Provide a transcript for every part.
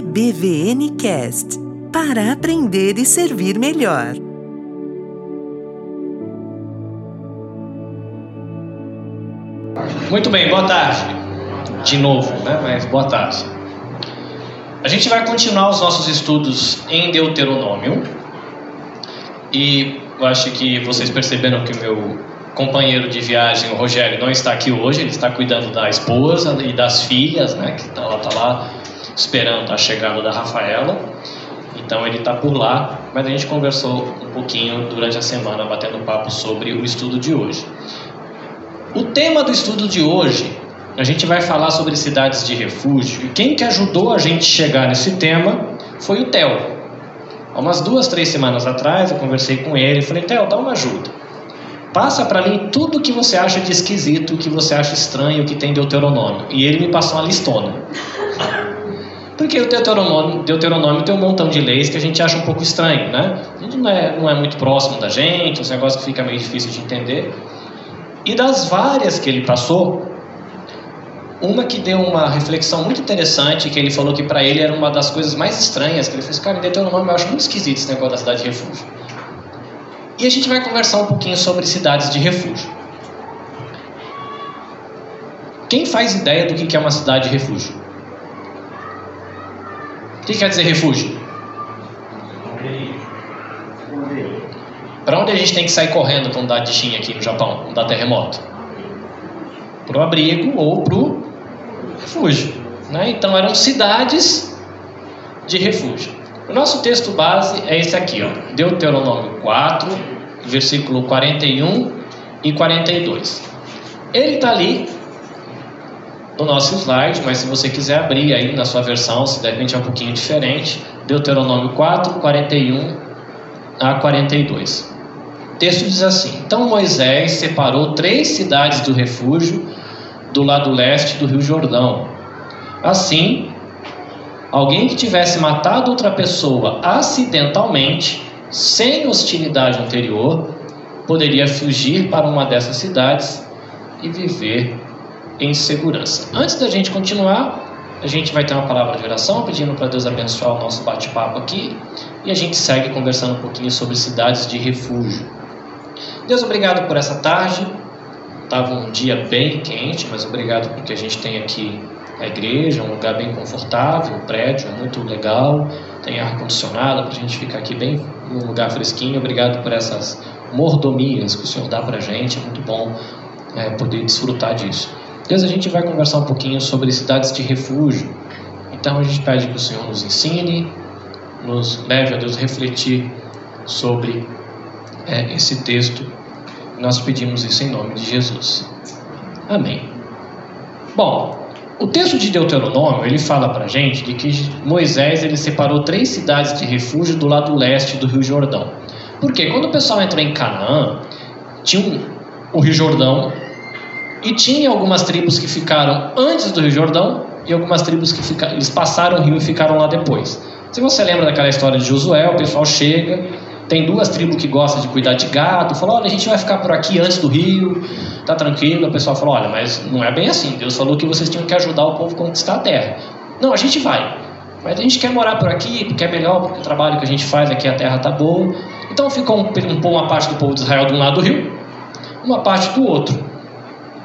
EBVN Cast para aprender e servir melhor. Muito bem, boa tarde. De novo, né? Mas boa tarde. A gente vai continuar os nossos estudos em Deuteronômio. E eu acho que vocês perceberam que o meu companheiro de viagem, o Rogério, não está aqui hoje. Ele está cuidando da esposa e das filhas, né? Que ela está lá esperando a chegada da Rafaela. Então ele está por lá, mas a gente conversou um pouquinho durante a semana, batendo papo sobre o estudo de hoje. O tema do estudo de hoje, a gente vai falar sobre cidades de refúgio. E quem que ajudou a gente chegar nesse tema foi o Theo. Há umas duas, três semanas atrás, eu conversei com ele e falei: Theo, dá uma ajuda. Passa para mim tudo que você acha de esquisito, que você acha estranho, que tem Deuteronômio. E ele me passou uma listona. Porque o Deuteronômio, Deuteronômio tem um montão de leis que a gente acha um pouco estranho, né? A gente não é, não é muito próximo da gente, os negócios que fica meio difícil de entender. E das várias que ele passou, uma que deu uma reflexão muito interessante, que ele falou que para ele era uma das coisas mais estranhas, que ele fez, cara, em Deuteronômio eu acho muito esquisito esse negócio da cidade de refúgio. E a gente vai conversar um pouquinho sobre cidades de refúgio. Quem faz ideia do que é uma cidade de refúgio? O que quer dizer refúgio? Para onde a gente tem que sair correndo quando dá dichinha aqui no Japão, quando dá terremoto? Para o abrigo ou para o refúgio. Né? Então eram cidades de refúgio. O nosso texto base é esse aqui, ó, Deuteronômio 4, versículo 41 e 42. Ele está ali no nosso slide, mas se você quiser abrir aí na sua versão, se de repente é um pouquinho diferente, Deuteronômio 4, 41 a 42. O texto diz assim: Então Moisés separou três cidades do refúgio do lado leste do Rio Jordão. Assim, alguém que tivesse matado outra pessoa acidentalmente, sem hostilidade anterior, poderia fugir para uma dessas cidades e viver em segurança. Antes da gente continuar, a gente vai ter uma palavra de oração, pedindo para Deus abençoar o nosso bate-papo aqui, e a gente segue conversando um pouquinho sobre cidades de refúgio. Deus, obrigado por essa tarde. Estava um dia bem quente, mas obrigado porque a gente tem aqui a igreja, um lugar bem confortável, um prédio é muito legal, tem ar condicionado para a gente ficar aqui bem num lugar fresquinho. Obrigado por essas mordomias que o Senhor dá para a gente, é muito bom é, poder desfrutar disso. Deus, a gente vai conversar um pouquinho sobre cidades de refúgio. Então a gente pede que o Senhor nos ensine, nos leve a Deus refletir sobre é, esse texto. Nós pedimos isso em nome de Jesus. Amém. Bom, o texto de Deuteronômio ele fala para gente de que Moisés ele separou três cidades de refúgio do lado leste do Rio Jordão. Porque quando o pessoal entrou em Canaã, tinha um, o Rio Jordão e tinha algumas tribos que ficaram antes do Rio Jordão e algumas tribos que ficaram, eles passaram o rio e ficaram lá depois. Se você lembra daquela história de Josué, o pessoal chega, tem duas tribos que gostam de cuidar de gado, falou: olha, a gente vai ficar por aqui antes do rio, tá tranquilo. O pessoal falou: olha, mas não é bem assim. Deus falou que vocês tinham que ajudar o povo a conquistar a terra. Não, a gente vai. Mas a gente quer morar por aqui, porque é melhor, porque o trabalho que a gente faz aqui, a terra tá boa. Então ficou um, um, uma parte do povo de Israel de um lado do rio, uma parte do outro.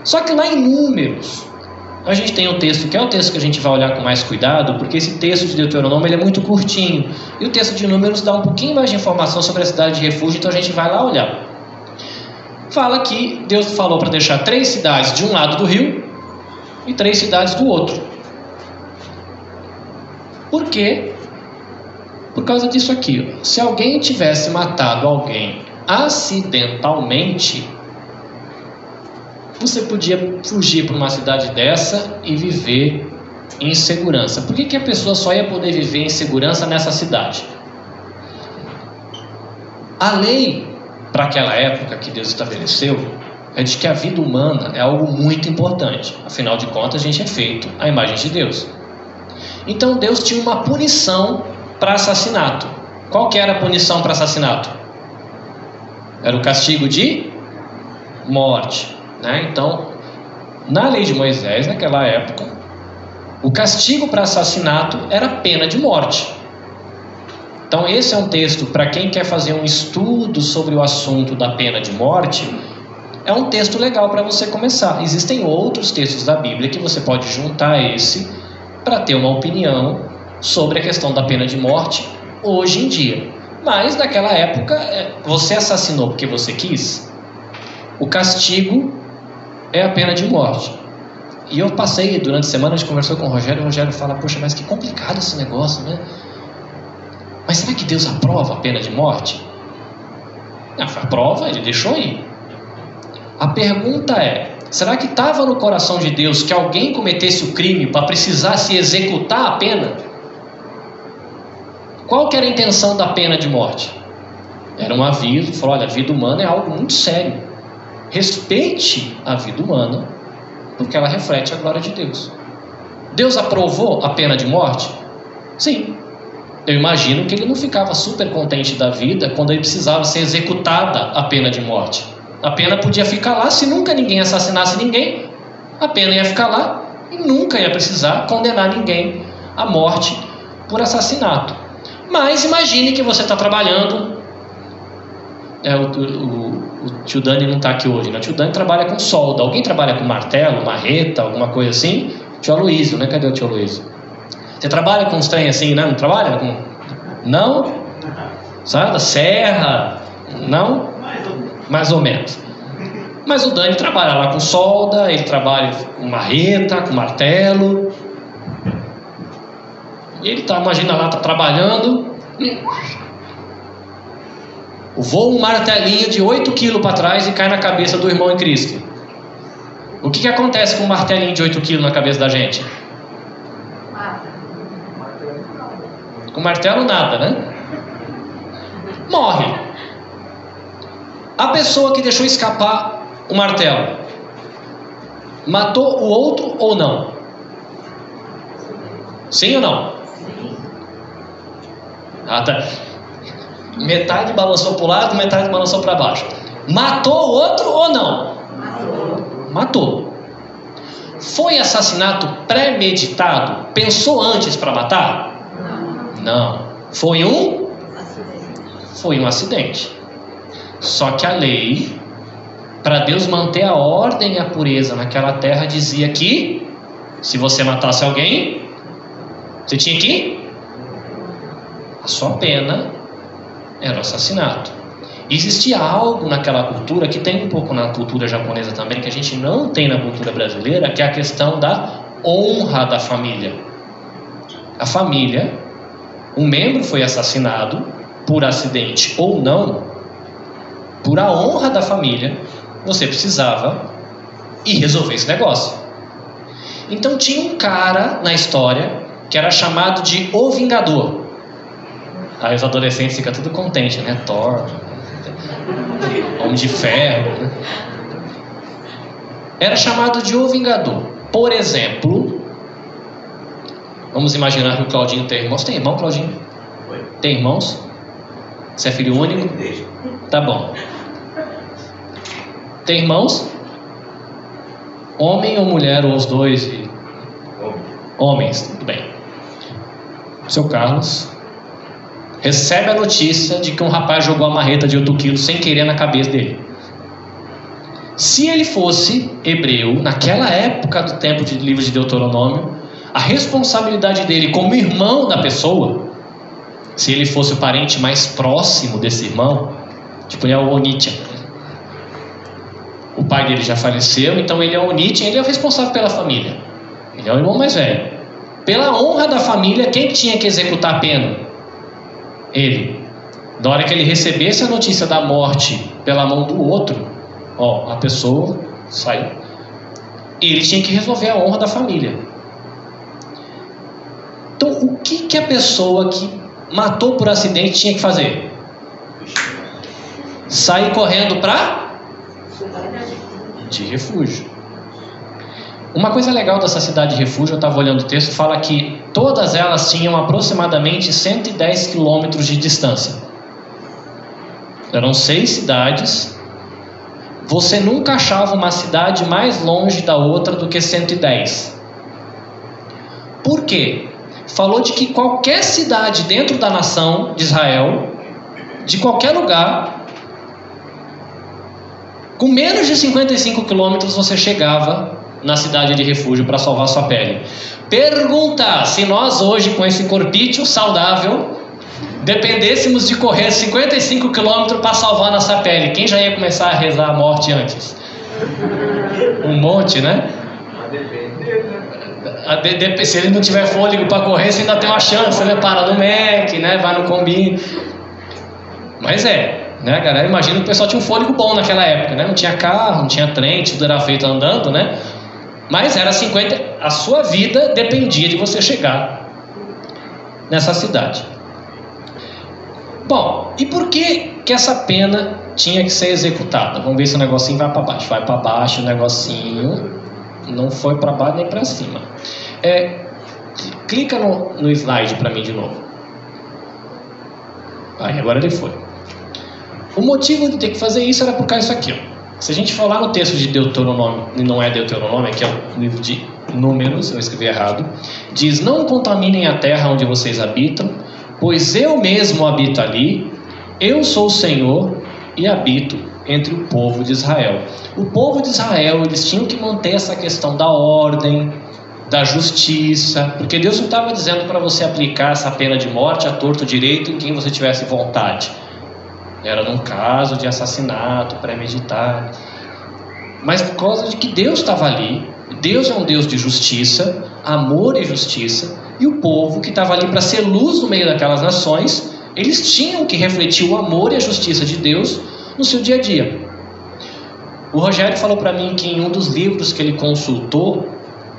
Só que lá em Números, a gente tem um texto que é o texto que a gente vai olhar com mais cuidado, porque esse texto de Deuteronômio é muito curtinho. E o texto de Números dá um pouquinho mais de informação sobre a cidade de refúgio, então a gente vai lá olhar. Fala que Deus falou para deixar três cidades de um lado do rio e três cidades do outro. Por quê? Por causa disso aqui. Se alguém tivesse matado alguém acidentalmente, você podia fugir para uma cidade dessa e viver em segurança. Por que, que a pessoa só ia poder viver em segurança nessa cidade? A lei para aquela época que Deus estabeleceu é de que a vida humana é algo muito importante. Afinal de contas, a gente é feito à imagem de Deus. Então Deus tinha uma punição para assassinato. Qual que era a punição para assassinato? Era o castigo de morte. Né? Então, na lei de Moisés, naquela época, O castigo para assassinato era pena de morte. Então, esse é um texto para quem quer fazer um estudo sobre o assunto da pena de morte. É um texto legal para você começar. Existem outros textos da Bíblia que você pode juntar a esse para ter uma opinião sobre a questão da pena de morte hoje em dia. Mas naquela época, é, você assassinou porque você quis. O castigo é a pena de morte. E eu passei durante a semana, a gente conversou com o Rogério, e o Rogério fala: Poxa, mas que complicado esse negócio, né? Mas será que Deus aprova a pena de morte? Não, aprova, ele deixou aí. A pergunta é: será que estava no coração de Deus que alguém cometesse o crime para precisar se executar a pena? Qual que era a intenção da pena de morte? Era um aviso, falou, olha, a vida humana é algo muito sério. Respeite a vida humana, porque ela reflete a glória de Deus. Deus aprovou a pena de morte? Sim. Eu imagino que ele não ficava super contente da vida quando ele precisava ser executada a pena de morte. A pena podia ficar lá se nunca ninguém assassinasse ninguém. A pena ia ficar lá e nunca ia precisar condenar ninguém à morte por assassinato. Mas imagine que você está trabalhando. É, o, o, o, tio Dani não está aqui hoje, né? O tio Dani trabalha com solda. Alguém trabalha com martelo, marreta, alguma coisa assim? Tio Aloysio, né? Cadê o tio Aloysio? Você trabalha com uns trem assim, né? Não trabalha? Com... Não? Sabe? Serra? Não? Mais ou menos. Mas o Dani trabalha lá com solda, ele trabalha com marreta, com martelo. E ele tá, imagina lá, tá trabalhando. Voa um martelinho de 8 quilos para trás e cai na cabeça do irmão em Cristo. O que, que acontece com um martelinho de 8 quilos na cabeça da gente? Com martelo nada, né? Morre. A pessoa que deixou escapar o martelo matou o outro ou não? Sim ou não? Ah, tá. Metade balançou para o lado, metade balançou para baixo. Matou o outro ou não? Matou. Matou. Foi assassinato premeditado? Pensou antes para matar? Não. Não. Foi um? Foi um acidente. Só que a lei, para Deus manter a ordem e a pureza naquela terra, dizia que se você matasse alguém, você tinha que a sua pena era o assassinato. Existia algo naquela cultura que tem um pouco na cultura japonesa também, que a gente não tem na cultura brasileira, que é a questão da honra da família. A família, um membro foi assassinado por acidente ou não, por a honra da família, você precisava ir resolver esse negócio. Então tinha um cara na história que era chamado de O Vingador. Aí os adolescentes ficam tudo contentes, né? Thor, Homem de Ferro. Né? Era chamado de O Vingador. Por exemplo, vamos imaginar que o Claudinho tem irmãos. Tem irmão, Claudinho? Tem irmãos? Você é filho único? Tá bom. Tem irmãos? Homem ou mulher, ou os dois? Homens, tudo bem. Seu Carlos, recebe a notícia de que um rapaz jogou a marreta de 8 quilos sem querer na cabeça dele. Se ele fosse hebreu, naquela época do tempo de livro de Deuteronômio, a responsabilidade dele como irmão da pessoa, se ele fosse o parente mais próximo desse irmão, tipo ele é o Onitia. O pai dele já faleceu, então ele é o Onitia, ele é o responsável pela família. Ele é o irmão mais velho. Pela honra da família, quem tinha que executar a pena? Ele. Na hora que ele recebesse a notícia da morte pela mão do outro, ó, a pessoa saiu. Ele tinha que resolver a honra da família. Então, o que, que a pessoa que matou por acidente tinha que fazer? Sair correndo para de refúgio. Uma coisa legal dessa cidade de refúgio, eu estava olhando o texto, fala que todas elas tinham aproximadamente 110 quilômetros de distância. Eram seis cidades. Você nunca achava uma cidade mais longe da outra do que 110. Por quê? Falou de que qualquer cidade dentro da nação de Israel, de qualquer lugar, com menos de 55 quilômetros você chegava na cidade de refúgio para salvar sua pele. Pergunta se nós hoje com esse corpício saudável dependêssemos de correr 55 quilômetros para salvar nossa pele, quem já ia começar a rezar a morte antes? Um monte, né? A de, de, se ele não tiver fôlego para correr, você ainda tem uma chance, né? Para no Mac, né? Vai no Combine. Mas é, né, galera? Imagina que o pessoal tinha um fôlego bom naquela época, né? Não tinha carro, não tinha trem, tudo era feito andando, né? Mas era 50, a sua vida dependia de você chegar nessa cidade. Bom, e por que que essa pena tinha que ser executada? Vamos ver se o negocinho vai para baixo. Vai para baixo o negocinho, não foi para baixo nem para cima. É, clica no, no slide para mim de novo. Aí, agora ele foi. O motivo de ter que fazer isso era por causa disso aqui. Ó. Se a gente for lá no texto de Deuteronômio, e não é Deuteronômio, que é o livro de Números, eu escrevi errado, diz: Não contaminem a terra onde vocês habitam, pois eu mesmo habito ali, eu sou o Senhor e habito entre o povo de Israel. O povo de Israel, eles tinham que manter essa questão da ordem, da justiça, porque Deus não estava dizendo para você aplicar essa pena de morte a torto direito em quem você tivesse vontade. Era num caso de assassinato premeditado. Mas por causa de que Deus estava ali, Deus é um Deus de justiça, amor e justiça, e o povo que estava ali para ser luz no meio daquelas nações, eles tinham que refletir o amor e a justiça de Deus no seu dia a dia. O Rogério falou para mim que em um dos livros que ele consultou,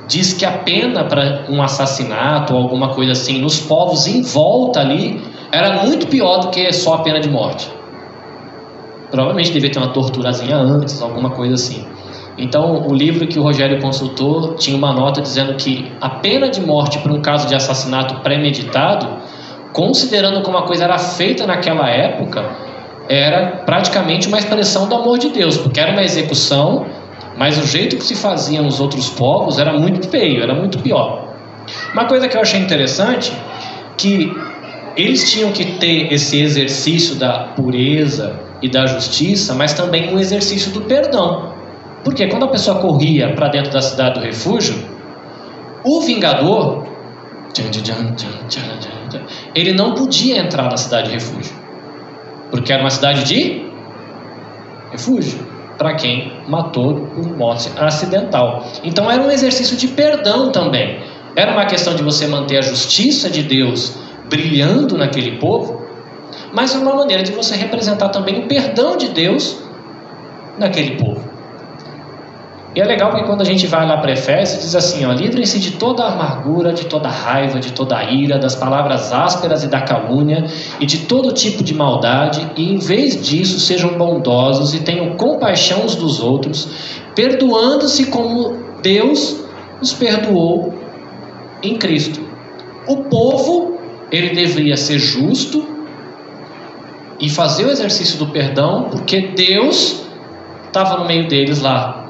diz que a pena para um assassinato ou alguma coisa assim nos povos em volta ali era muito pior do que só a pena de morte. Provavelmente devia ter uma torturazinha antes, alguma coisa assim. Então, o livro que o Rogério consultou tinha uma nota dizendo que a pena de morte por um caso de assassinato premeditado, considerando como a coisa era feita naquela época, era praticamente uma expressão do amor de Deus, porque era uma execução, mas o jeito que se fazia nos outros povos era muito feio, era muito pior. Uma coisa que eu achei interessante, que eles tinham que ter esse exercício da pureza e da justiça, mas também um exercício do perdão. Porque quando a pessoa corria para dentro da cidade do refúgio, o vingador, ele não podia entrar na cidade de refúgio, porque era uma cidade de refúgio para quem matou por morte acidental. Então era um exercício de perdão também. Era uma questão de você manter a justiça de Deus brilhando naquele povo, mas é uma maneira de você representar também o perdão de Deus naquele povo. E é legal porque quando a gente vai lá para Efésios, diz assim: ó, livrem-se de toda a amargura, de toda a raiva, de toda a ira, das palavras ásperas e da calúnia, e de todo tipo de maldade, e em vez disso sejam bondosos e tenham compaixão uns dos outros, perdoando-se como Deus os perdoou em Cristo. O povo, ele deveria ser justo e fazer o exercício do perdão, porque Deus estava no meio deles lá,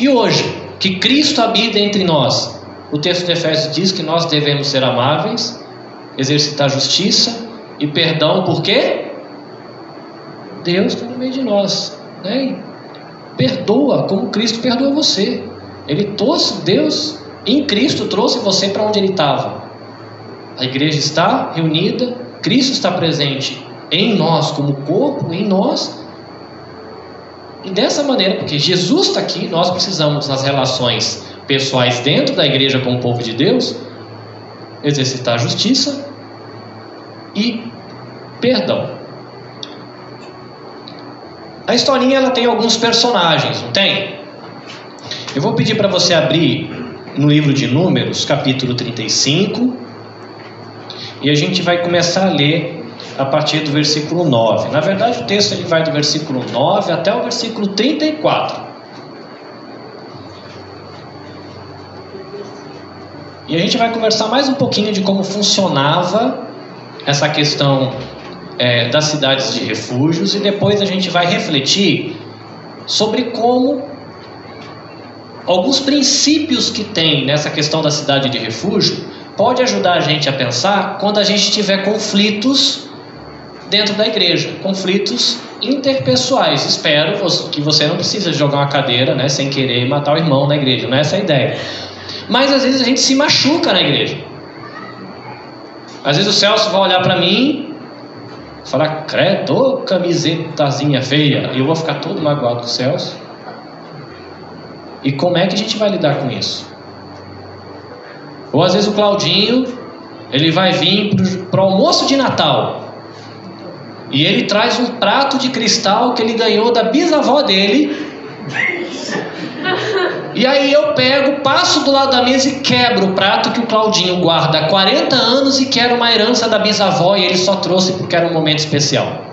e hoje, que Cristo habita entre nós, o texto de Efésios diz que nós devemos ser amáveis, exercitar justiça e perdão, por quê? Deus está no meio de nós, né? E perdoa como Cristo perdoa você. Ele trouxe Deus em Cristo trouxe você para onde ele estava. A igreja está reunida, Cristo está presente em nós como corpo, em nós, e dessa maneira, porque Jesus está aqui, nós precisamos, nas relações pessoais dentro da igreja com o povo de Deus, exercitar justiça e perdão. A historinha ela tem alguns personagens, não tem? Eu vou pedir para você abrir no livro de Números, capítulo 35, e a gente vai começar a ler a partir do versículo 9. Na verdade, o texto ele vai do versículo 9 até o versículo 34. E a gente vai conversar mais um pouquinho de como funcionava essa questão é, das cidades de refúgios e depois a gente vai refletir sobre como alguns princípios que tem nessa questão da cidade de refúgio pode ajudar a gente a pensar quando a gente tiver conflitos dentro da igreja, conflitos interpessoais. Espero que você não precisa jogar uma cadeira, né, sem querer matar o irmão na igreja, não é essa a ideia. Mas às vezes a gente se machuca na igreja. Às vezes o Celso vai olhar para mim falar, credo, camisetazinha feia, e eu vou ficar todo magoado com o Celso. E como é que a gente vai lidar com isso? Ou às vezes o Claudinho, ele vai vir para o almoço de Natal. E ele traz um prato de cristal que ele ganhou da bisavó dele. E aí eu pego, passo do lado da mesa e quebro o prato que o Claudinho guarda há 40 anos e quero uma herança da bisavó e ele só trouxe porque era um momento especial.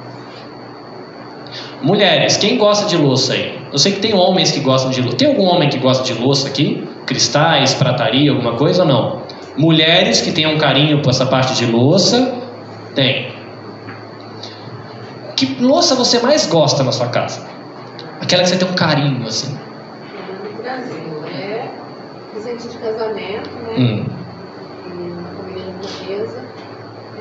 Mulheres, quem gosta de louça aí? Eu sei que tem homens que gostam de louça. Tem algum homem que gosta de louça aqui? Cristais, prataria, alguma coisa ou não? Mulheres que tenham carinho por essa parte de louça? Tem. Que louça você mais gosta na sua casa? Aquela que você tem um carinho, assim. No Brasil, é presente de casamento, né? Hum. E uma família japonesa.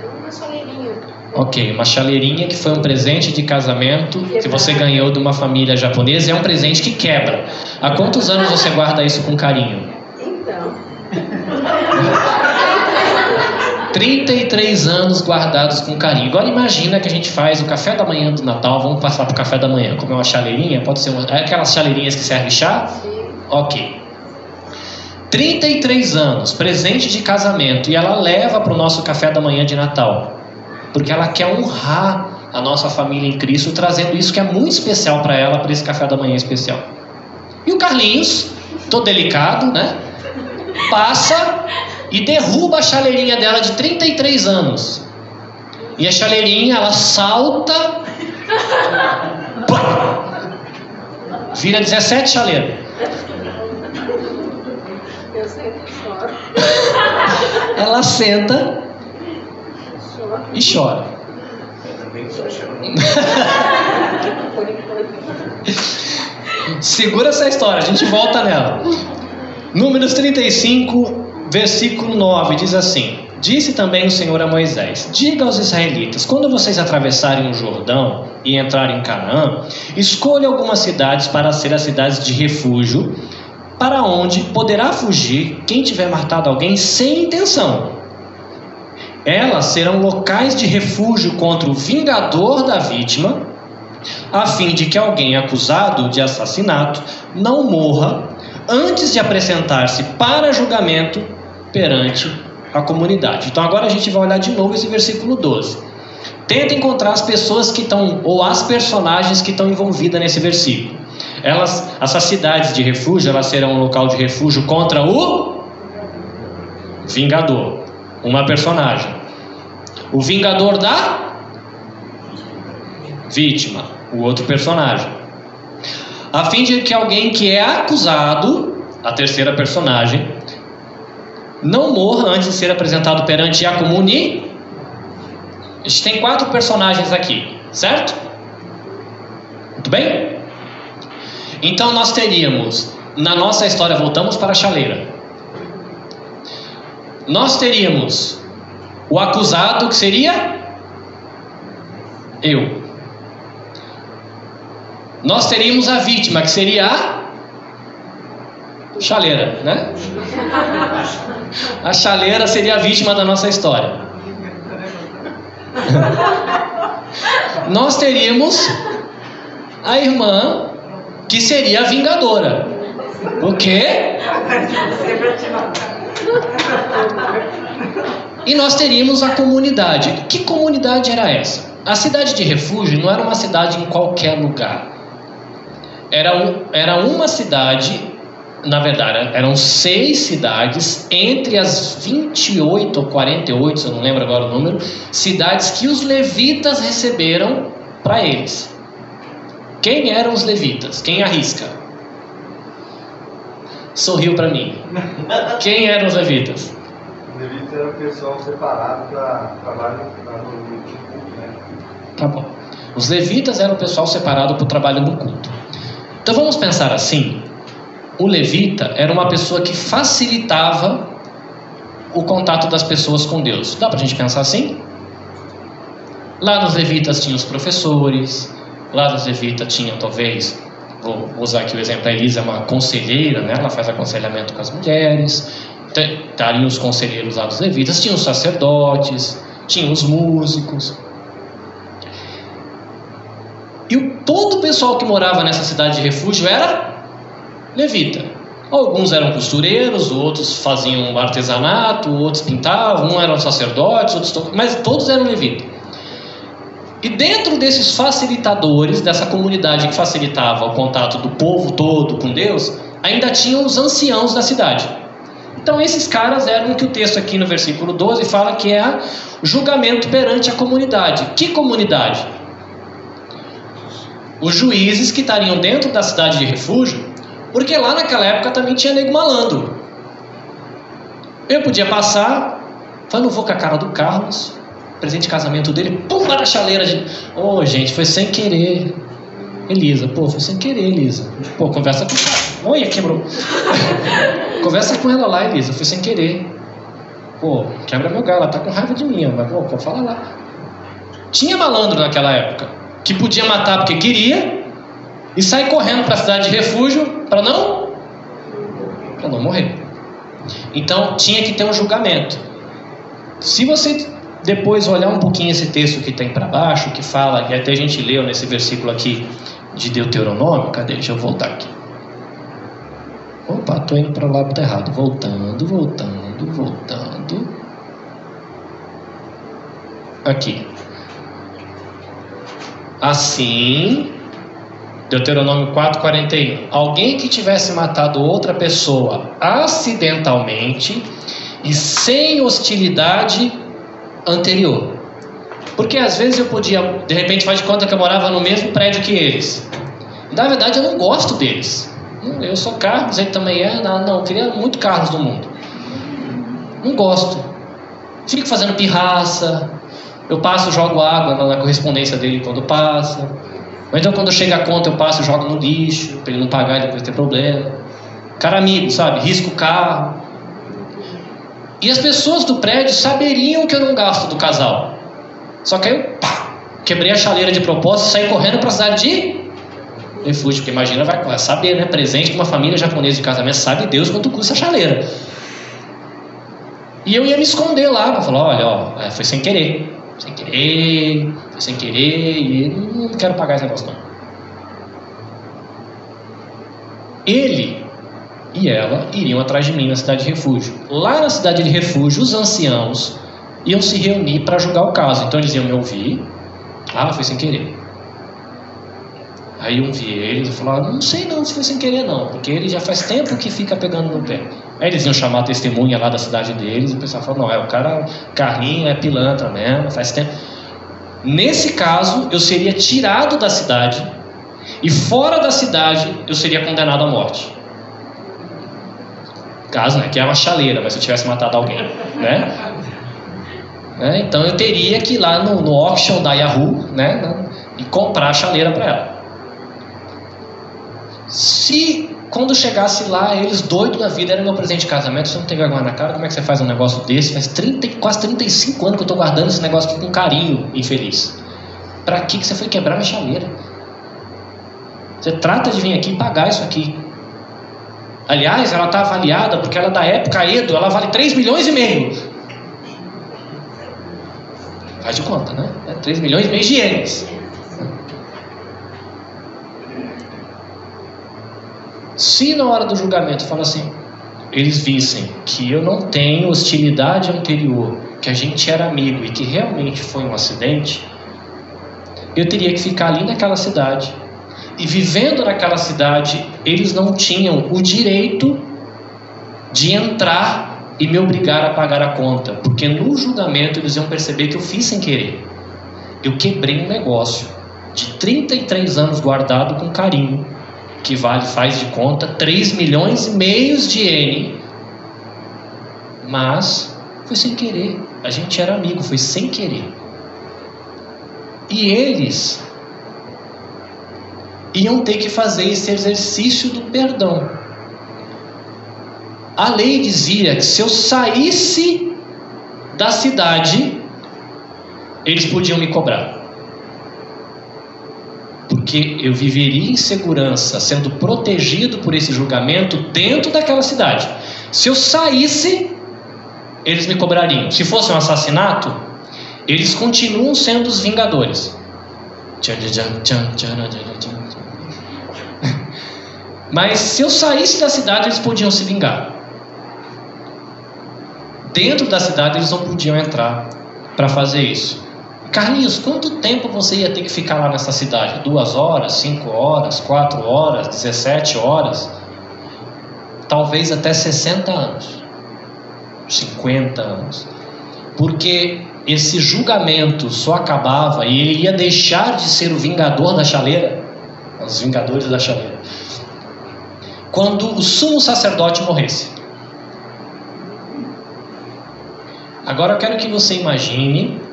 É uma chaleirinha. Ok, uma chaleirinha que foi um presente de casamento que você ganhou de uma família japonesa. É um presente que quebra. Há quantos anos você guarda isso com carinho? Então, 33 anos guardados com carinho. Agora imagina que a gente faz o café da manhã do Natal, vamos passar para o café da manhã. Como é uma chaleirinha, pode ser uma, é aquelas chaleirinhas que servem chá? Ok. 33 anos, presente de casamento, e ela leva para o nosso café da manhã de Natal. Porque ela quer honrar a nossa família em Cristo, trazendo isso que é muito especial para ela, para esse café da manhã especial. E o Carlinhos, todo delicado, né? Passa e derruba a chaleirinha dela de 33 anos. E a chaleirinha, ela salta. Vira 17 chaleiras. eu sempre choro. Ela senta Choro. e chora. Por enquanto. Segura essa história, a gente volta nela. Números 35, versículo 9 diz assim: Disse também o Senhor a Moisés: Diga aos israelitas: quando vocês atravessarem o Jordão e entrarem em Canaã, escolha algumas cidades para ser as cidades de refúgio, para onde poderá fugir quem tiver matado alguém sem intenção. Elas serão locais de refúgio contra o vingador da vítima, a fim de que alguém acusado de assassinato não morra antes de apresentar-se para julgamento perante a comunidade. Então agora a gente vai olhar de novo esse versículo 12. Tenta encontrar as pessoas que estão, ou as personagens que estão envolvidas nesse versículo. Elas, essas cidades de refúgio, elas serão um local de refúgio contra o vingador, uma personagem. O vingador da vítima, o outro personagem. A fim de que alguém que é acusado, a terceira personagem, não morra antes de ser apresentado perante a comunidade. A gente tem quatro personagens aqui, certo? Muito bem? Então nós teríamos, na nossa história, voltamos para a chaleira. Nós teríamos o acusado, que seria eu. Nós teríamos a vítima, que seria a chaleira, né? A chaleira seria a vítima da nossa história. Nós teríamos a irmã, que seria a vingadora. O quê? E nós teríamos a comunidade. Que comunidade era essa? A cidade de refúgio não era uma cidade em qualquer lugar. Era, um, era uma cidade, na verdade, eram seis cidades, entre as 28 ou 48, se eu não lembro agora o número, cidades que os levitas receberam para eles. Quem eram os levitas? Quem arrisca? Sorriu para mim. Quem eram os levitas? Levita era o pessoal separado para trabalho no culto, né? Tá bom. Os levitas eram o pessoal separado para o trabalho no culto. Então vamos pensar assim: o levita era uma pessoa que facilitava o contato das pessoas com Deus. Dá para a gente pensar assim? Lá nos levitas tinha os professores, lá nos levitas tinha talvez, vou usar aqui o exemplo, a Elisa é uma conselheira, né? ela faz aconselhamento com as mulheres, estariam os conselheiros lá dos levitas, tinha os sacerdotes, tinha os músicos. E todo o pessoal que morava nessa cidade de refúgio era levita. Alguns eram costureiros, outros faziam artesanato, outros pintavam, um eram sacerdotes, outros mas todos eram levitas. E dentro desses facilitadores, dessa comunidade que facilitava o contato do povo todo com Deus, ainda tinham os anciãos da cidade. Então esses caras eram o que o texto aqui no versículo 12 fala que é julgamento perante a comunidade. Que comunidade? Os juízes que estariam dentro da cidade de refúgio porque lá naquela época também tinha nego malandro. Eu podia passar, falei, não vou com a cara do Carlos, presente de casamento dele, pum, lá na chaleira. Ô, oh, gente, foi sem querer. Elisa, pô, foi sem querer, Elisa. Pô, conversa com Olha, quebrou. conversa com ela lá, Elisa, foi sem querer. Pô, quebra meu galho, ela tá com raiva de mim, mas pô, pô, fala lá. Tinha malandro naquela época que podia matar porque queria e sair correndo para a cidade de refúgio para não para não morrer. Então tinha que ter um julgamento. Se você depois olhar um pouquinho esse texto que tem para baixo, que fala, e até a gente leu nesse versículo aqui de Deuteronômio, cadê? Deixa eu voltar aqui. Opa, tô indo para o lado errado. Voltando, voltando, voltando. Aqui. Assim Deuteronômio 4,41. Alguém que tivesse matado outra pessoa acidentalmente e sem hostilidade anterior. Porque às vezes eu podia, de repente, faz de conta que eu morava no mesmo prédio que eles. Na verdade, eu não gosto deles. Eu sou Carlos, ele também é. Não, não, eu queria muito Carlos no mundo. Não gosto. Fico fazendo pirraça. Eu passo, jogo água na correspondência dele quando passa. Ou então quando chega a conta eu passo e jogo no lixo, para ele não pagar e depois ter problema. Cara amigo, sabe? Risco o carro. E as pessoas do prédio saberiam que eu não gasto do casal. Só que aí eu pá, quebrei a chaleira de propósito e saí correndo para a cidade de refúgio. Porque imagina, vai, vai saber, né? Presente de uma família japonesa de casamento, sabe Deus quanto custa a chaleira. E eu ia me esconder lá, para falar, olha, ó, é, foi sem querer sem querer, sem querer, e não quero pagar esse negócio não. Ele e ela iriam atrás de mim na cidade de refúgio. Lá na cidade de refúgio, os anciãos iam se reunir para julgar o caso. Então eles iam me ouvir. Ah, foi sem querer. Aí eu vi eles e falaram, não sei não se foi sem querer não, porque ele já faz tempo que fica pegando no pé. Aí eles iam chamar a testemunha lá da cidade deles e o pessoal falou, não, é o cara, carrinho é pilantra mesmo, faz tempo. Nesse caso, eu seria tirado da cidade e fora da cidade eu seria condenado à morte. Caso, né, que é uma chaleira, mas se eu tivesse matado alguém, né? né? Então eu teria que ir lá no, no auction da Yahoo, né, e comprar a chaleira para ela. Se quando chegasse lá, eles doidos da vida, era meu presente de casamento, você não tem vergonha na cara, como é que você faz um negócio desse? Faz 30, quase 35 anos que eu estou guardando esse negócio aqui com carinho, infeliz. Para que, que você foi quebrar minha chaleira? Você trata de vir aqui e pagar isso aqui. Aliás, ela está avaliada porque ela é da época Edo, ela vale 3 milhões e meio. Faz de conta, né? É 3 milhões e meio de ienes. Se na hora do julgamento fala assim, eles vissem que eu não tenho hostilidade anterior, que a gente era amigo e que realmente foi um acidente, eu teria que ficar ali naquela cidade. E vivendo naquela cidade, eles não tinham o direito de entrar e me obrigar a pagar a conta, porque no julgamento eles iam perceber que eu fiz sem querer. Eu quebrei um negócio de 33 anos guardado com carinho que vale, faz de conta, 3 milhões e meios de N. Mas foi sem querer. A gente era amigo, foi sem querer. E eles iam ter que fazer esse exercício do perdão. A lei dizia que se eu saísse da cidade, eles podiam me cobrar. Porque eu viveria em segurança, sendo protegido por esse julgamento dentro daquela cidade. Se eu saísse, eles me cobrariam. Se fosse um assassinato, eles continuam sendo os vingadores. Mas se eu saísse da cidade, eles podiam se vingar. Dentro da cidade, eles não podiam entrar para fazer isso. Carlinhos, quanto tempo você ia ter que ficar lá nessa cidade? Duas horas, cinco horas, quatro horas, dezessete horas? Talvez até 60 anos, 50 anos. Porque esse julgamento só acabava e ele ia deixar de ser o vingador da chaleira, os vingadores da chaleira, quando o sumo sacerdote morresse. Agora eu quero que você imagine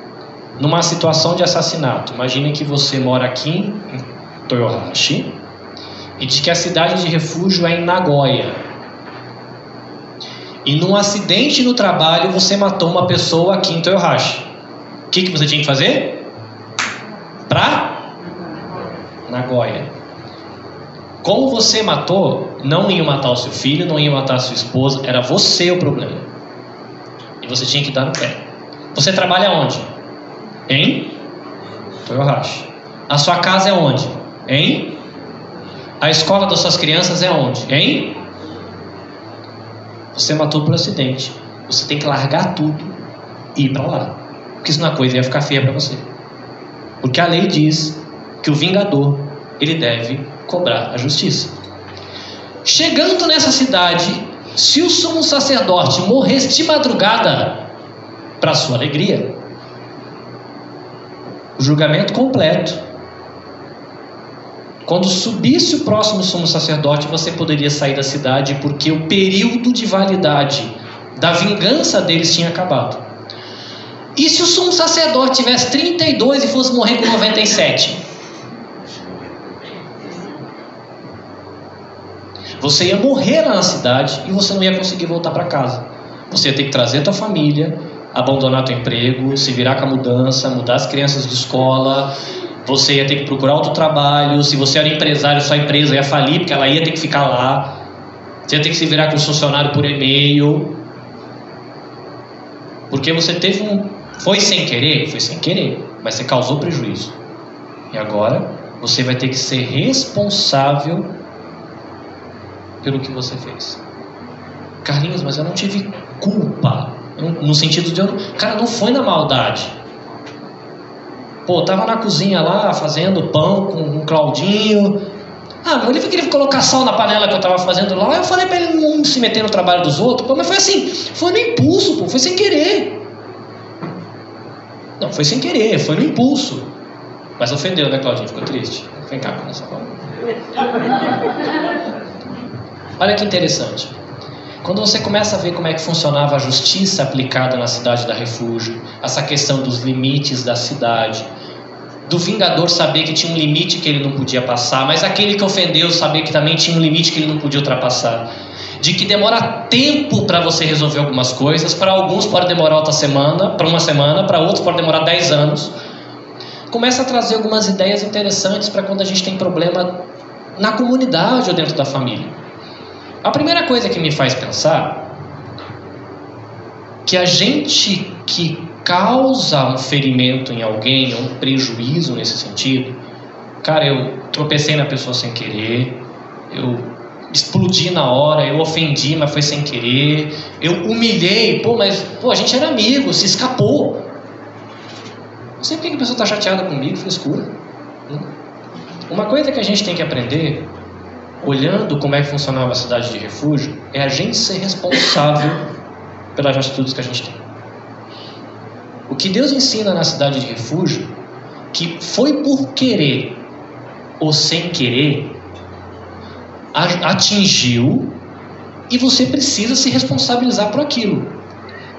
numa situação de assassinato. Imagine que você mora aqui em Toyohashi e de que a cidade de refúgio é em Nagoya. E num acidente no trabalho você matou uma pessoa aqui em Toyohashi. O que, que você tinha que fazer? Pra Nagoya. Como você matou, não ia matar o seu filho, não ia matar a sua esposa, era você o problema. E você tinha que dar no pé. Você trabalha onde? Em Toyohashi. A sua casa é onde? Em? A escola das suas crianças é onde? Em? Você matou por acidente. Você tem que largar tudo e ir para lá. Porque senão a coisa ia ficar feia para você. Porque a lei diz que o vingador, ele deve cobrar a justiça. Chegando nessa cidade, se o sumo sacerdote morresse de madrugada, para sua alegria, julgamento completo. Quando subisse o próximo sumo sacerdote, você poderia sair da cidade, porque o período de validade da vingança deles tinha acabado. E se o sumo sacerdote tivesse 32 e fosse morrer com 97? Você ia morrer na cidade e você não ia conseguir voltar para casa. Você ia ter que trazer a tua família, abandonar teu emprego, se virar com a mudança, mudar as crianças de escola. Você ia ter que procurar outro trabalho. Se você era empresário, sua empresa ia falir porque ela ia ter que ficar lá. Você ia ter que se virar com o funcionário por e-mail. Porque você teve um. Foi sem querer? Foi sem querer. Mas você causou prejuízo. E agora você vai ter que ser responsável pelo que você fez. Carlinhos, mas eu não tive culpa. No sentido de eu. Cara, não foi na maldade. Pô, tava na cozinha lá fazendo pão com um Claudinho. Ah, meu livro queria colocar sal na panela que eu tava fazendo lá. Eu falei pra ele não se meter no trabalho dos outros. Pô, mas foi assim, foi no impulso, pô, foi sem querer. Não, foi sem querer, foi no impulso. Mas ofendeu, né, Claudinho? Ficou triste. Vem cá, com essa Olha que interessante. Quando você começa a ver como é que funcionava a justiça aplicada na cidade da refúgio, essa questão dos limites da cidade, do vingador saber que tinha um limite que ele não podia passar, mas aquele que ofendeu saber que também tinha um limite que ele não podia ultrapassar, de que demora tempo para você resolver algumas coisas, para alguns pode demorar outra semana, para uma semana, para outros pode demorar 10 anos. Começa a trazer algumas ideias interessantes para quando a gente tem problema na comunidade ou dentro da família. A primeira coisa que me faz pensar que a gente que causa um ferimento em alguém, um prejuízo nesse sentido, cara, eu tropecei na pessoa sem querer, eu explodi na hora, eu ofendi, mas foi sem querer, eu humilhei, pô, mas pô, a gente era amigo, se escapou. Não sei por que a pessoa está chateada comigo, frescura. Uma coisa que a gente tem que aprender olhando como é que funcionava a cidade de refúgio, é a gente ser responsável pelas atitudes que a gente tem. O que Deus ensina na cidade de refúgio, que foi por querer ou sem querer, atingiu e você precisa se responsabilizar por aquilo.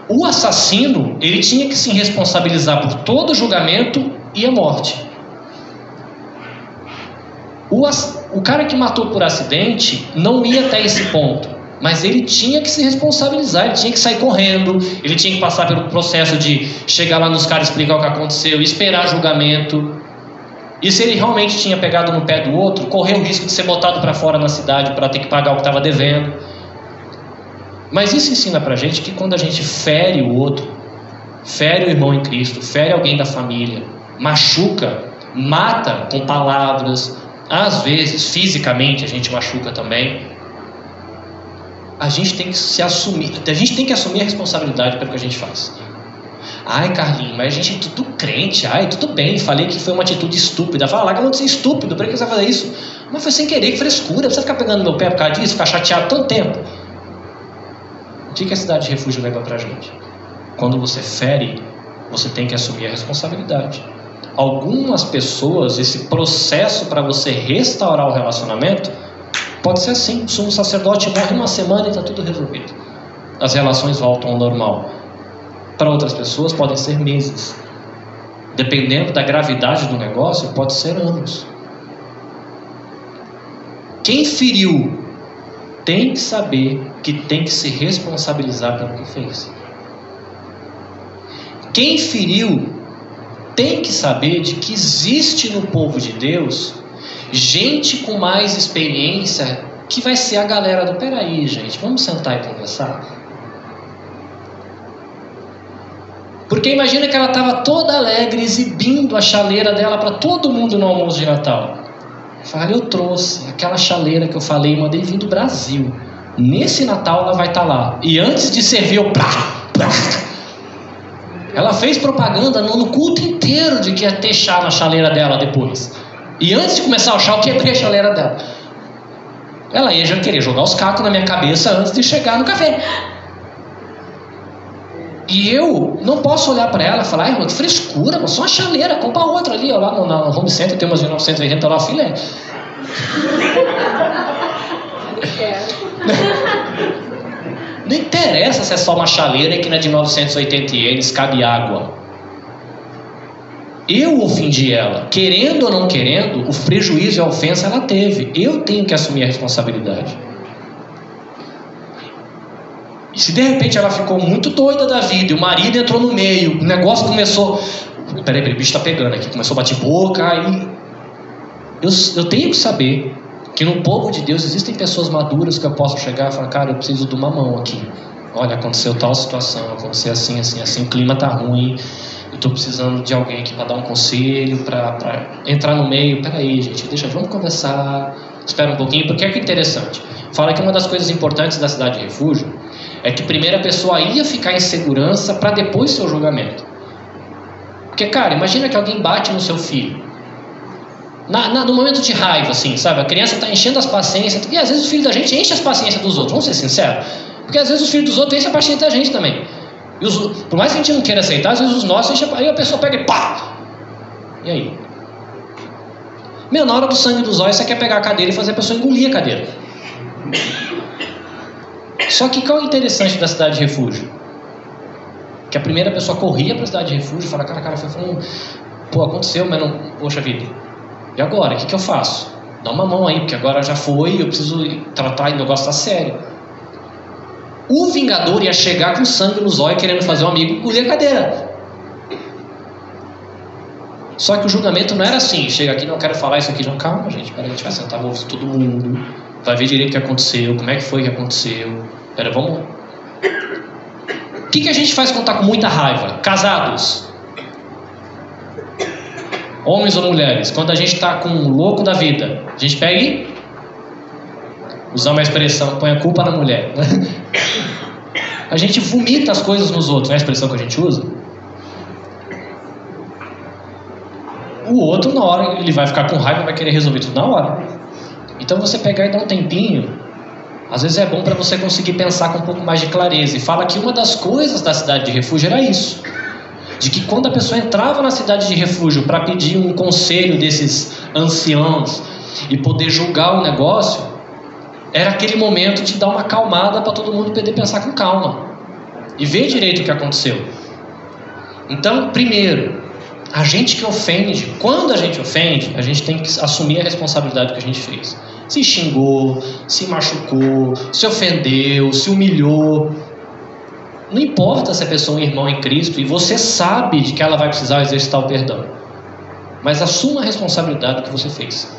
O assassino, ele tinha que se responsabilizar por todo o julgamento e a morte. O, o cara que matou por acidente não ia até esse ponto, Mas ele tinha que se responsabilizar, ele tinha que sair correndo, ele tinha que passar pelo processo de chegar lá nos caras, explicar o que aconteceu, esperar julgamento. E se ele realmente tinha pegado no pé do outro, correu o risco de ser botado para fora na cidade para ter que pagar o que estava devendo. Mas isso ensina para gente que quando a gente fere o outro, fere o irmão em Cristo, fere alguém da família, machuca, mata com palavras, às vezes fisicamente a gente machuca também. A gente tem que se assumir, a gente tem que assumir a responsabilidade pelo que a gente faz. Ai, Carlinhos, mas a gente é tudo crente. Ai, tudo bem, falei que foi uma atitude estúpida. Fala lá que eu não ser estúpido, por que você vai fazer isso? Mas foi sem querer, que frescura. Você ficar pegando meu pé por causa disso, ficar chateado tanto tempo. O que a cidade de refúgio leva pra gente? Quando você fere, você tem que assumir a responsabilidade. Algumas pessoas, esse processo para você restaurar o relacionamento pode ser assim: o sumo sacerdote morre uma semana e está tudo resolvido. As relações voltam ao normal. Para outras pessoas, podem ser meses. Dependendo da gravidade do negócio, pode ser anos. Quem feriu tem que saber que tem que se responsabilizar pelo que fez. Quem feriu tem que saber de que existe no povo de Deus gente com mais experiência que vai ser a galera do peraí, gente, vamos sentar e conversar. Porque imagina que ela estava toda alegre, exibindo a chaleira dela para todo mundo no almoço de Natal. Fala, eu trouxe aquela chaleira que eu falei, mandei vir do Brasil. Nesse Natal ela vai estar tá lá. E antes de servir, plá, ela fez propaganda no culto inteiro de que ia ter chá na chaleira dela depois. E antes de começar o chá, eu quebrei a chaleira dela. Ela ia já querer jogar os cacos na minha cabeça antes de chegar no café. E eu não posso olhar para ela e falar, irmão, que frescura, só uma chaleira, compra outra ali, ó, lá no, no Home Center tem umas de 980 lá, filé. Não interessa se é só uma chaleira que na de 980 ienes cabe água. Eu ofendi ela. Querendo ou não querendo, o prejuízo e a ofensa ela teve. Eu tenho que assumir a responsabilidade. E se de repente ela ficou muito doida da vida e o marido entrou no meio, o negócio começou. Peraí, peraí, o bicho tá pegando aqui. Começou a bater boca. Aí... Eu, eu tenho que saber que no povo de Deus existem pessoas maduras que eu posso chegar e falar, cara, eu preciso de uma mão aqui. Olha, aconteceu tal situação, aconteceu assim, assim, assim, o clima tá ruim, eu estou precisando de alguém aqui para dar um conselho, para entrar no meio. Peraí, gente, deixa, vamos conversar, espera um pouquinho, porque é que é interessante. Fala que uma das coisas importantes da cidade de refúgio é que primeiro a pessoa ia ficar em segurança para depois seu julgamento. Porque, cara, imagina que alguém bate no seu filho. Na, na, no momento de raiva, assim, sabe? A criança está enchendo as paciências. E às vezes o filho da gente enche as paciências dos outros, vamos ser sinceros. Porque às vezes os filhos dos outros enchem a paciência da gente também. E os, por mais que a gente não queira aceitar, às vezes os nossos enchem, aí a pessoa pega e pá! E aí? Meu, na hora do sangue dos olhos, você quer pegar a cadeira e fazer a pessoa engolir a cadeira. Só que qual é o interessante da cidade de refúgio? Que a primeira pessoa corria para a cidade de refúgio e fala, cara, cara, foi falando, pô, aconteceu, mas não, poxa vida, e agora? O que, que eu faço? Dá uma mão aí, porque agora já foi, eu preciso tratar o negócio está sério. O Vingador ia chegar com sangue nos olhos, querendo fazer um amigo engolir a cadeira. Só que o julgamento não era assim, chega aqui, não quero falar isso aqui, não, calma gente, pera, a gente vai sentar, ouvir todo mundo, vai ver direito o que aconteceu, como é que foi que aconteceu, pera, vamos... O que, que a gente faz quando está com muita raiva? Casados, homens ou mulheres, quando a gente está com um louco da vida, a gente pega e usar uma expressão, põe a culpa na mulher. a gente vomita as coisas nos outros, não é a expressão que a gente usa? O outro, na hora, ele vai ficar com raiva vai querer resolver tudo na hora. Então você pegar e dar um tempinho, às vezes é bom para você conseguir pensar com um pouco mais de clareza. E fala que uma das coisas da cidade de refúgio era isso de que quando a pessoa entrava na cidade de refúgio para pedir um conselho desses anciãos e poder julgar o negócio, era aquele momento de dar uma acalmada para todo mundo poder pensar com calma e ver direito o que aconteceu. Então, primeiro, a gente que ofende, quando a gente ofende, a gente tem que assumir a responsabilidade que a gente fez. se xingou, se machucou, se ofendeu, se humilhou. Não importa se a pessoa é um irmão em Cristo e você sabe de que ela vai precisar exercitar o perdão, mas assuma a responsabilidade do que você fez.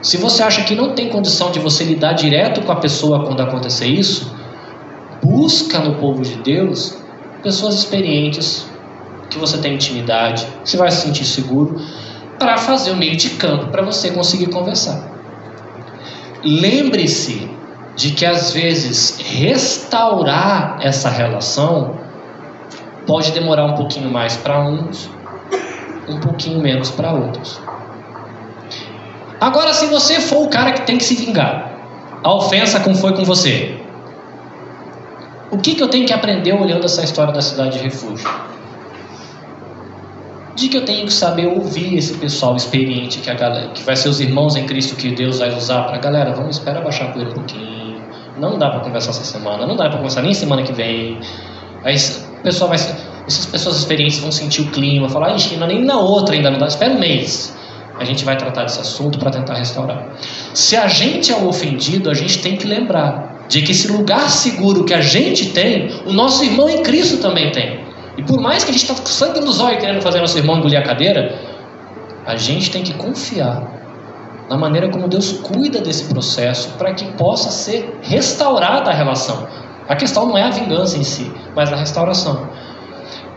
Se você acha que não tem condição de você lidar direto com a pessoa quando acontecer isso, busca no povo de Deus pessoas experientes, que você tem intimidade, você vai se sentir seguro, para fazer o meio de campo para você conseguir conversar. Lembre-se de que às vezes restaurar essa relação pode demorar um pouquinho mais para uns, um pouquinho menos para outros. Agora, se você for o cara que tem que se vingar, a ofensa como foi com você, o que, que eu tenho que aprender olhando essa história da cidade de refúgio? De que eu tenho que saber ouvir esse pessoal experiente que, a galera, que vai ser os irmãos em Cristo que Deus vai usar para galera, vamos esperar baixar com ele um pouquinho. Não dá para conversar essa semana, não dá para conversar nem semana que vem. Aí o pessoal vai, essas pessoas experientes vão sentir o clima, falar, ixi, nem na outra ainda não dá, espera um mês a gente vai tratar desse assunto para tentar restaurar. Se a gente é o ofendido, a gente tem que lembrar de que esse lugar seguro que a gente tem, o nosso irmão em Cristo também tem. E por mais que a gente está com sangue nos olhos querendo fazer nosso irmão engolir a cadeira, a gente tem que confiar na maneira como Deus cuida desse processo para que possa ser restaurada a relação. A questão não é a vingança em si, mas a restauração.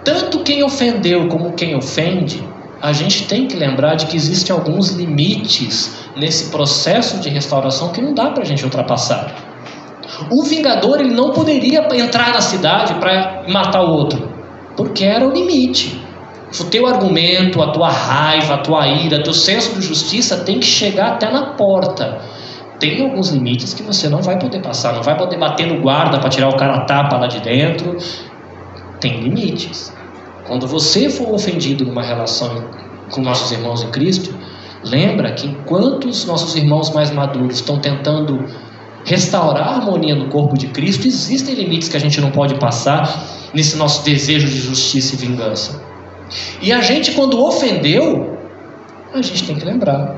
Tanto quem ofendeu como quem ofende a gente tem que lembrar de que existem alguns limites nesse processo de restauração que não dá para a gente ultrapassar. O vingador ele não poderia entrar na cidade para matar o outro, porque era o limite. O teu argumento, a tua raiva, a tua ira, teu senso de justiça tem que chegar até na porta. Tem alguns limites que você não vai poder passar, não vai poder bater no guarda para tirar o cara tapa lá de dentro. Tem limites. Quando você for ofendido numa relação com nossos irmãos em Cristo, lembra que enquanto os nossos irmãos mais maduros estão tentando restaurar a harmonia no corpo de Cristo, existem limites que a gente não pode passar nesse nosso desejo de justiça e vingança. E a gente, quando ofendeu, a gente tem que lembrar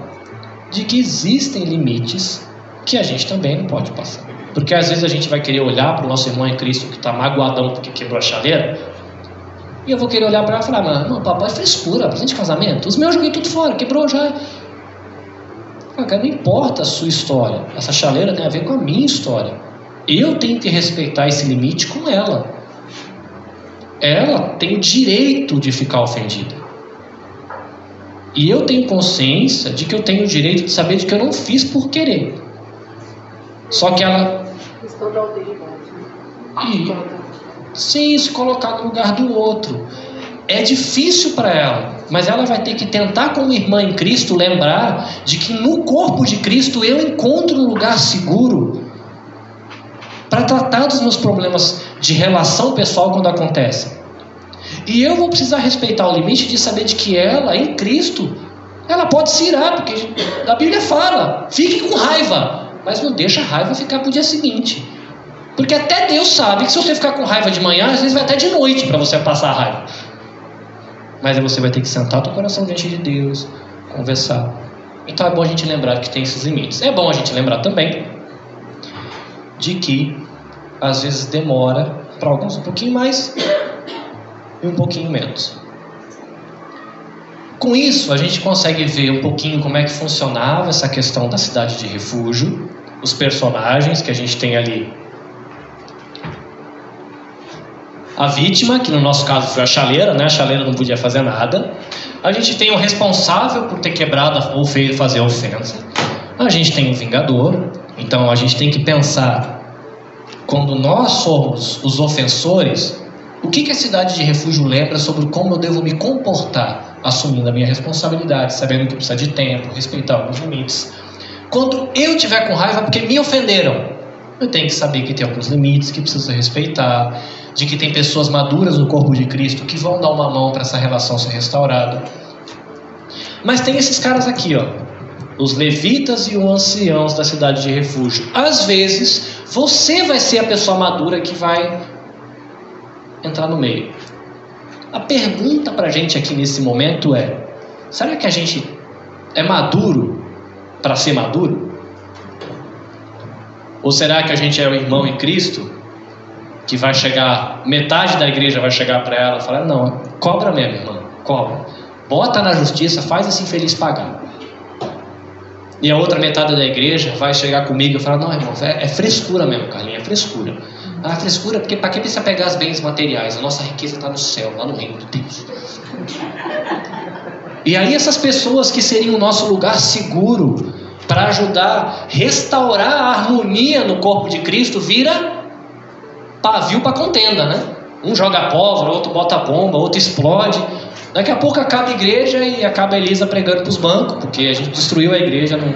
de que existem limites que a gente também não pode passar. Porque às vezes a gente vai querer olhar para o nosso irmão em Cristo que está magoadão porque quebrou a chaleira e eu vou querer olhar para ela e falar, mano, não, papai frescura, presente de casamento. Os meus eu joguei tudo fora, quebrou já. Cara, não importa a sua história. Essa chaleira tem a ver com a minha história. Eu tenho que respeitar esse limite com ela. Ela tem o direito de ficar ofendida. E eu tenho consciência de que eu tenho o direito de saber de que eu não fiz por querer. Só que ela. Questão da alteridade. Sim, se colocar no lugar do outro. É difícil para ela, mas ela vai ter que tentar, como irmã em Cristo, lembrar de que no corpo de Cristo eu encontro um lugar seguro para tratar dos meus problemas de relação pessoal quando acontecem. E eu vou precisar respeitar o limite de saber de que ela, em Cristo, ela pode se irar, porque a Bíblia fala: fique com raiva, mas não deixa a raiva ficar para o dia seguinte. Porque até Deus sabe que se você ficar com raiva de manhã, às vezes vai até de noite para você passar a raiva. Mas aí você vai ter que sentar o teu coração diante de Deus, conversar. Então é bom a gente lembrar que tem esses limites. É bom a gente lembrar também de que às vezes demora para alguns um pouquinho mais e um pouquinho menos. Com isso, a gente consegue ver um pouquinho como é que funcionava essa questão da cidade de refúgio, os personagens que a gente tem ali a vítima, que no nosso caso foi a chaleira, né? A chaleira não podia fazer nada. A gente tem o responsável por ter quebrado ou feito fazer a ofensa. A gente tem o vingador. Então a gente tem que pensar quando nós somos os ofensores, o que, que a cidade de refúgio lembra sobre como eu devo me comportar, assumindo a minha responsabilidade, sabendo que precisa de tempo, respeitar alguns limites. Quando eu tiver com raiva porque me ofenderam, eu tenho que saber que tem alguns limites que preciso respeitar de que tem pessoas maduras no corpo de Cristo que vão dar uma mão para essa relação ser restaurada. Mas tem esses caras aqui, ó, os levitas e os anciãos da cidade de refúgio. Às vezes, você vai ser a pessoa madura que vai entrar no meio. A pergunta para a gente aqui nesse momento é: será que a gente é maduro para ser maduro? Ou será que a gente é o irmão em Cristo que vai chegar, metade da igreja vai chegar para ela e falar: Não, cobra mesmo, irmã, cobra. Bota na justiça, faz esse infeliz pagar. E a outra metade da igreja vai chegar comigo e falar: Não, irmão, é, é frescura mesmo, Carlinhos, é frescura. Ah, frescura, porque para que precisa pegar os bens materiais? A nossa riqueza está no céu, lá no reino de Deus. E aí essas pessoas que seriam o nosso lugar seguro para ajudar restaurar a harmonia no corpo de Cristo, vira pavio para contenda, né? Um joga pólvora, outro bota bomba, outro explode. Daqui a pouco acaba a igreja e acaba a Elisa pregando para os bancos, porque a gente destruiu a igreja. No...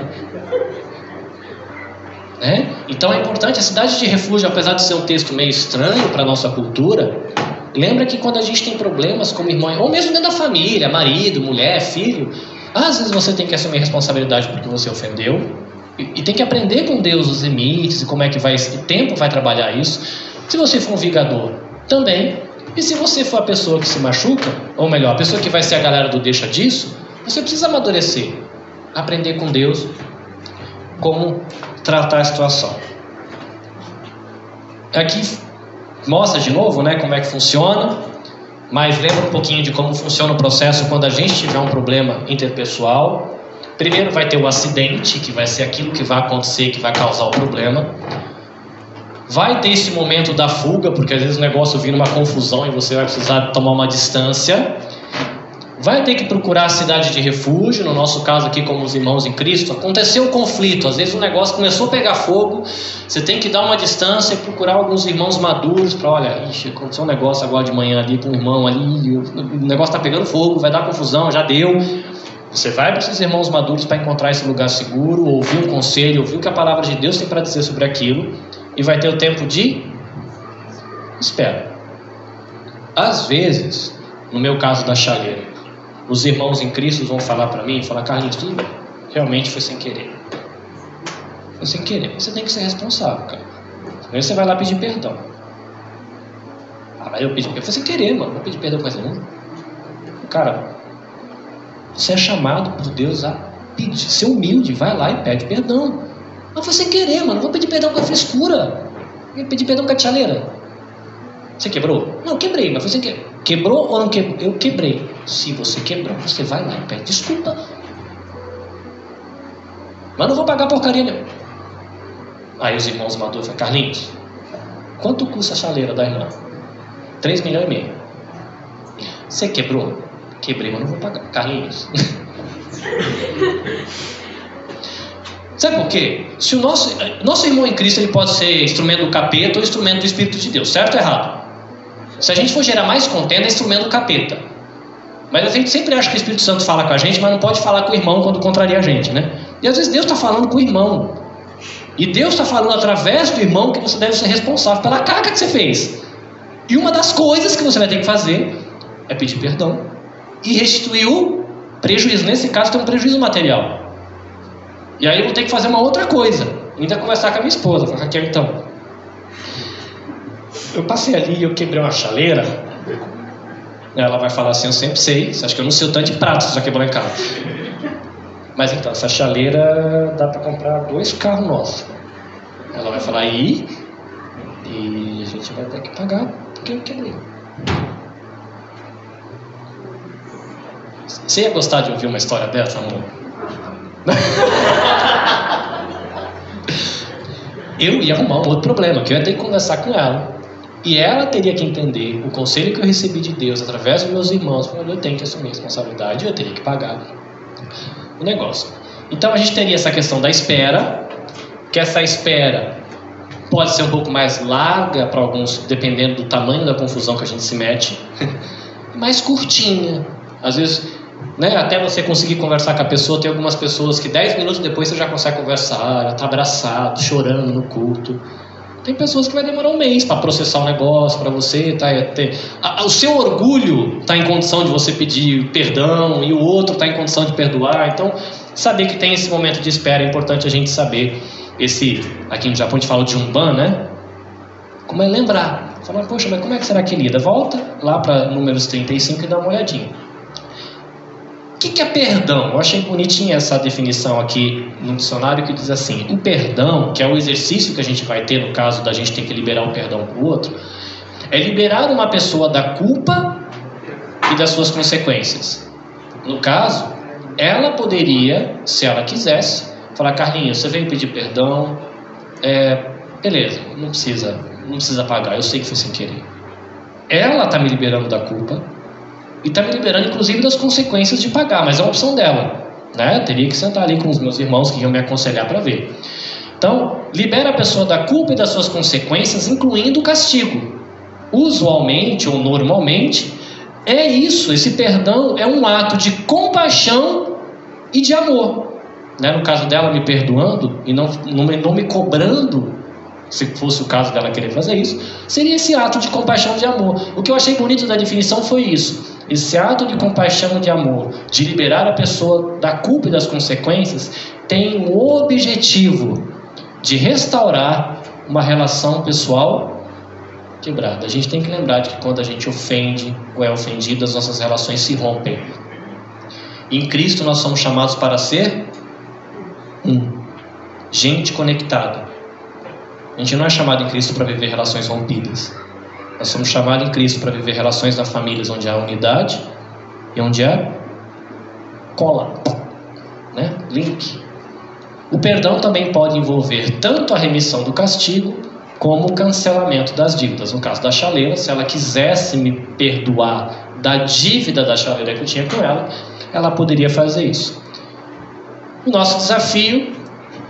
Né? Então é importante, a cidade de refúgio, apesar de ser um texto meio estranho para a nossa cultura, lembra que quando a gente tem problemas como irmão, ou mesmo dentro da família, marido, mulher, filho, às vezes você tem que assumir responsabilidade porque você ofendeu, e, tem que aprender com Deus os limites e como é que vai, o tempo vai trabalhar isso. Se você for um vingador, também. E se você for a pessoa que se machuca, ou melhor, a pessoa que vai ser a galera do deixa disso, você precisa amadurecer, aprender com Deus como tratar a situação. Aqui mostra de novo, né, como é que funciona, mas lembra um pouquinho de como funciona o processo quando a gente tiver um problema interpessoal. Primeiro vai ter o acidente, que vai ser aquilo que vai acontecer, que vai causar o problema. Vai ter esse momento da fuga, porque às vezes o negócio vira uma confusão e você vai precisar tomar uma distância. Vai ter que procurar a cidade de refúgio, no nosso caso aqui, como os irmãos em Cristo. Aconteceu um conflito, às vezes o negócio começou a pegar fogo, você tem que dar uma distância e procurar alguns irmãos maduros para, olha, ixi, aconteceu um negócio agora de manhã ali com um irmão ali, o negócio está pegando fogo, vai dar confusão, já deu. Você vai para esses irmãos maduros para encontrar esse lugar seguro, ouvir um conselho, ouvir o que a palavra de Deus tem para dizer sobre aquilo e vai ter o tempo de espera. Às vezes, no meu caso da chaleira, os irmãos em Cristo vão falar para mim, falar, Carlinhos, realmente foi sem querer. Foi sem querer. Você tem que ser responsável, cara. Aí você vai lá pedir perdão. Aí eu pedi, eu foi sem querer, mano. Não pedir perdão coisa nenhuma. Cara, você é chamado por Deus a pedir, ser humilde, vai lá e pede perdão. Mas foi sem querer, mano. Vou pedir perdão com a frescura. Vou pedir perdão com a chaleira. Você quebrou? Não, quebrei, mas foi sem querer. Quebrou ou não quebrou? Eu quebrei. Se você quebrou, você vai lá e pede desculpa. Mas não vou pagar porcaria nenhuma. Aí os irmãos maduros falam, Carlinhos, quanto custa a chaleira da irmã? 3 milhões e meio. Você quebrou? Quebrei, mas não vou pagar. Carlinhos. Sabe por quê? Se o nosso, nosso irmão em Cristo ele pode ser instrumento do capeta ou instrumento do Espírito de Deus, certo ou errado? Se a gente for gerar mais contenda, é instrumento do capeta. Mas a gente sempre acha que o Espírito Santo fala com a gente, mas não pode falar com o irmão quando contraria a gente, né? E às vezes Deus está falando com o irmão. E Deus está falando através do irmão que você deve ser responsável pela caca que você fez. E uma das coisas que você vai ter que fazer é pedir perdão e restituir o prejuízo. Nesse caso, tem um prejuízo material. E aí eu vou ter que fazer uma outra coisa. Ainda conversar com a minha esposa. Falar, Raquel, então. Eu passei ali e eu quebrei uma chaleira. Ela vai falar assim, eu sempre sei. Você acha que eu não sei o tanto de pratos que quebrou em casa. Mas então, essa chaleira dá para comprar dois carros nossos. Ela vai falar, aí e a gente vai ter que pagar porque eu quebrei. Você ia gostar de ouvir uma história dessa, amor? eu ia arrumar um outro problema, que eu ia ter que conversar com ela. E ela teria que entender o conselho que eu recebi de Deus através dos meus irmãos. Eu tenho que assumir a responsabilidade, eu teria que pagar o negócio. Então a gente teria essa questão da espera, que essa espera pode ser um pouco mais larga para alguns, dependendo do tamanho da confusão que a gente se mete, mais curtinha. Às vezes né, até você conseguir conversar com a pessoa, tem algumas pessoas que 10 minutos depois você já consegue conversar, já está abraçado, chorando no culto. Tem pessoas que vai demorar um mês para processar o um negócio, para você tá, ter. A, o seu orgulho está em condição de você pedir perdão e o outro está em condição de perdoar. Então, saber que tem esse momento de espera é importante a gente saber. Esse, aqui no Japão a gente fala de Umban, né? Como é lembrar? Falar, poxa, mas como é que será que lida? Volta lá para números 35 e dá uma olhadinha. O que, que é perdão? Eu achei bonitinha essa definição aqui no dicionário que diz assim: o perdão, que é o exercício que a gente vai ter no caso da gente ter que liberar um perdão para o outro, é liberar uma pessoa da culpa e das suas consequências. No caso, ela poderia, se ela quisesse, falar: Carlinhos, você veio pedir perdão, é, beleza, não precisa, não precisa pagar, eu sei que foi sem querer. Ela está me liberando da culpa e está me liberando, inclusive, das consequências de pagar, mas é uma opção dela. Né? Teria que sentar ali com os meus irmãos que iam me aconselhar para ver. Então, libera a pessoa da culpa e das suas consequências, incluindo o castigo. Usualmente ou normalmente, é isso. Esse perdão é um ato de compaixão e de amor. Né? No caso dela, me perdoando e não, não, não me cobrando se fosse o caso dela querer fazer isso, seria esse ato de compaixão de amor. O que eu achei bonito da definição foi isso. Esse ato de compaixão de amor, de liberar a pessoa da culpa e das consequências, tem o objetivo de restaurar uma relação pessoal quebrada. A gente tem que lembrar de que quando a gente ofende ou é ofendido, as nossas relações se rompem. Em Cristo nós somos chamados para ser um. Gente conectada. A gente não é chamado em Cristo para viver relações rompidas. Nós somos chamados em Cristo para viver relações na família onde há unidade e onde há cola, né? link. O perdão também pode envolver tanto a remissão do castigo como o cancelamento das dívidas. No caso da chaleira, se ela quisesse me perdoar da dívida da chaleira que eu tinha com ela, ela poderia fazer isso. O nosso desafio,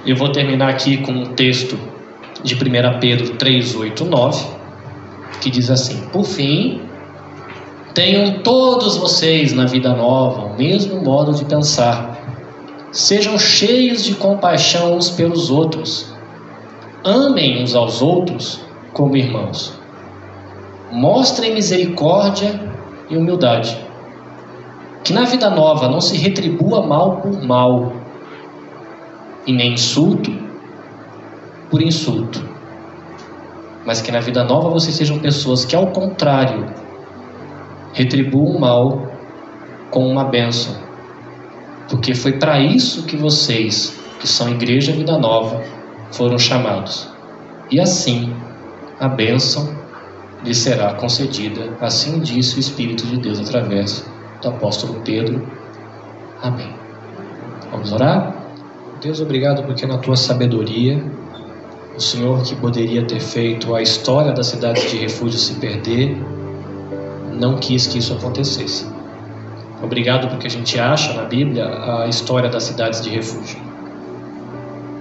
eu vou terminar aqui com um texto de 1 Pedro 3, 8, 9 que diz assim: Por fim, tenham todos vocês na vida nova o mesmo modo de pensar. Sejam cheios de compaixão uns pelos outros. Amem uns aos outros como irmãos. Mostrem misericórdia e humildade. Que na vida nova não se retribua mal por mal, e nem insulto por insulto mas que na vida nova vocês sejam pessoas que, ao contrário, retribuam o mal com uma bênção. Porque foi para isso que vocês, que são Igreja Vida Nova, foram chamados. E assim a bênção lhe será concedida. Assim disse o Espírito de Deus através do apóstolo Pedro. Amém. Vamos orar? Deus, obrigado porque na tua sabedoria o Senhor que poderia ter feito a história das cidades de refúgio se perder, não quis que isso acontecesse. Obrigado porque a gente acha na Bíblia a história das cidades de refúgio.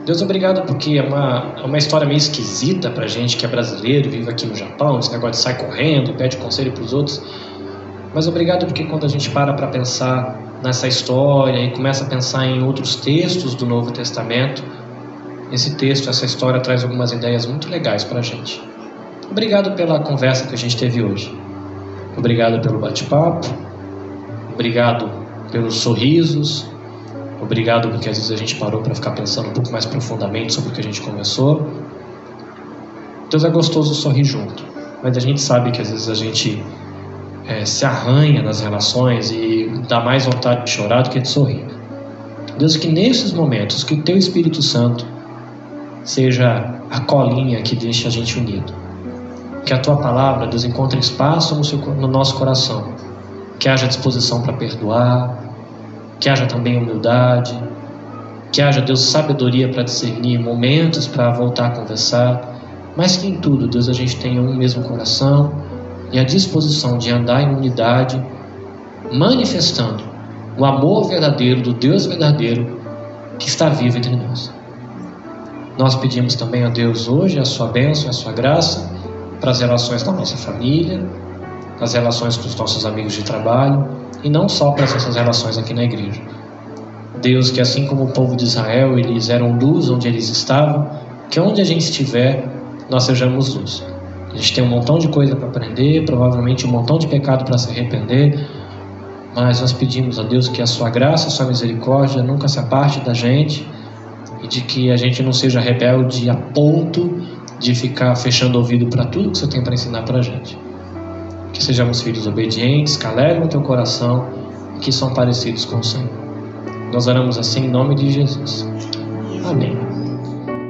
Deus, obrigado porque é uma, é uma história meio esquisita para gente que é brasileiro, vive aqui no Japão, esse negócio de sai correndo, pede conselho para os outros. Mas obrigado porque quando a gente para para pensar nessa história e começa a pensar em outros textos do Novo Testamento, esse texto, essa história traz algumas ideias muito legais para a gente. Obrigado pela conversa que a gente teve hoje. Obrigado pelo bate-papo. Obrigado pelos sorrisos. Obrigado porque às vezes a gente parou para ficar pensando um pouco mais profundamente sobre o que a gente conversou. Deus é gostoso sorrir junto, mas a gente sabe que às vezes a gente é, se arranha nas relações e dá mais vontade de chorar do que de sorrir. Deus, que nesses momentos que o Teu Espírito Santo seja a colinha que deixa a gente unido. Que a tua palavra, Deus, encontre espaço no, seu, no nosso coração. Que haja disposição para perdoar, que haja também humildade, que haja, Deus, sabedoria para discernir momentos para voltar a conversar, mas que em tudo, Deus, a gente tenha um mesmo coração e a disposição de andar em unidade, manifestando o amor verdadeiro do Deus verdadeiro que está vivo entre nós. Nós pedimos também a Deus hoje a sua bênção, a sua graça para as relações da nossa família, as relações com os nossos amigos de trabalho e não só para essas relações aqui na igreja. Deus, que assim como o povo de Israel, eles eram luz onde eles estavam, que onde a gente estiver, nós sejamos luz. A gente tem um montão de coisa para aprender, provavelmente um montão de pecado para se arrepender, mas nós pedimos a Deus que a sua graça, a sua misericórdia nunca se aparte da gente e de que a gente não seja rebelde a ponto de ficar fechando ouvido para tudo que você tem para ensinar para a gente. Que sejamos filhos obedientes, que alegrem o teu coração e que são parecidos com o Senhor. Nós oramos assim em nome de Jesus. Amém.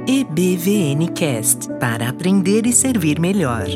EBVN Cast para aprender e servir melhor.